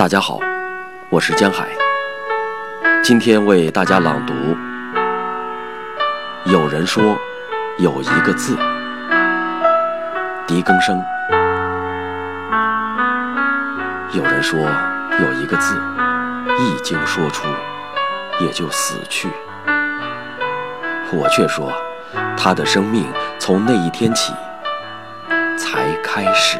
大家好我是江海。今天为大家朗读有人说有一个字狄更生。有人说有一个字一经说出也就死去。我却说他的生命从那一天起才开始。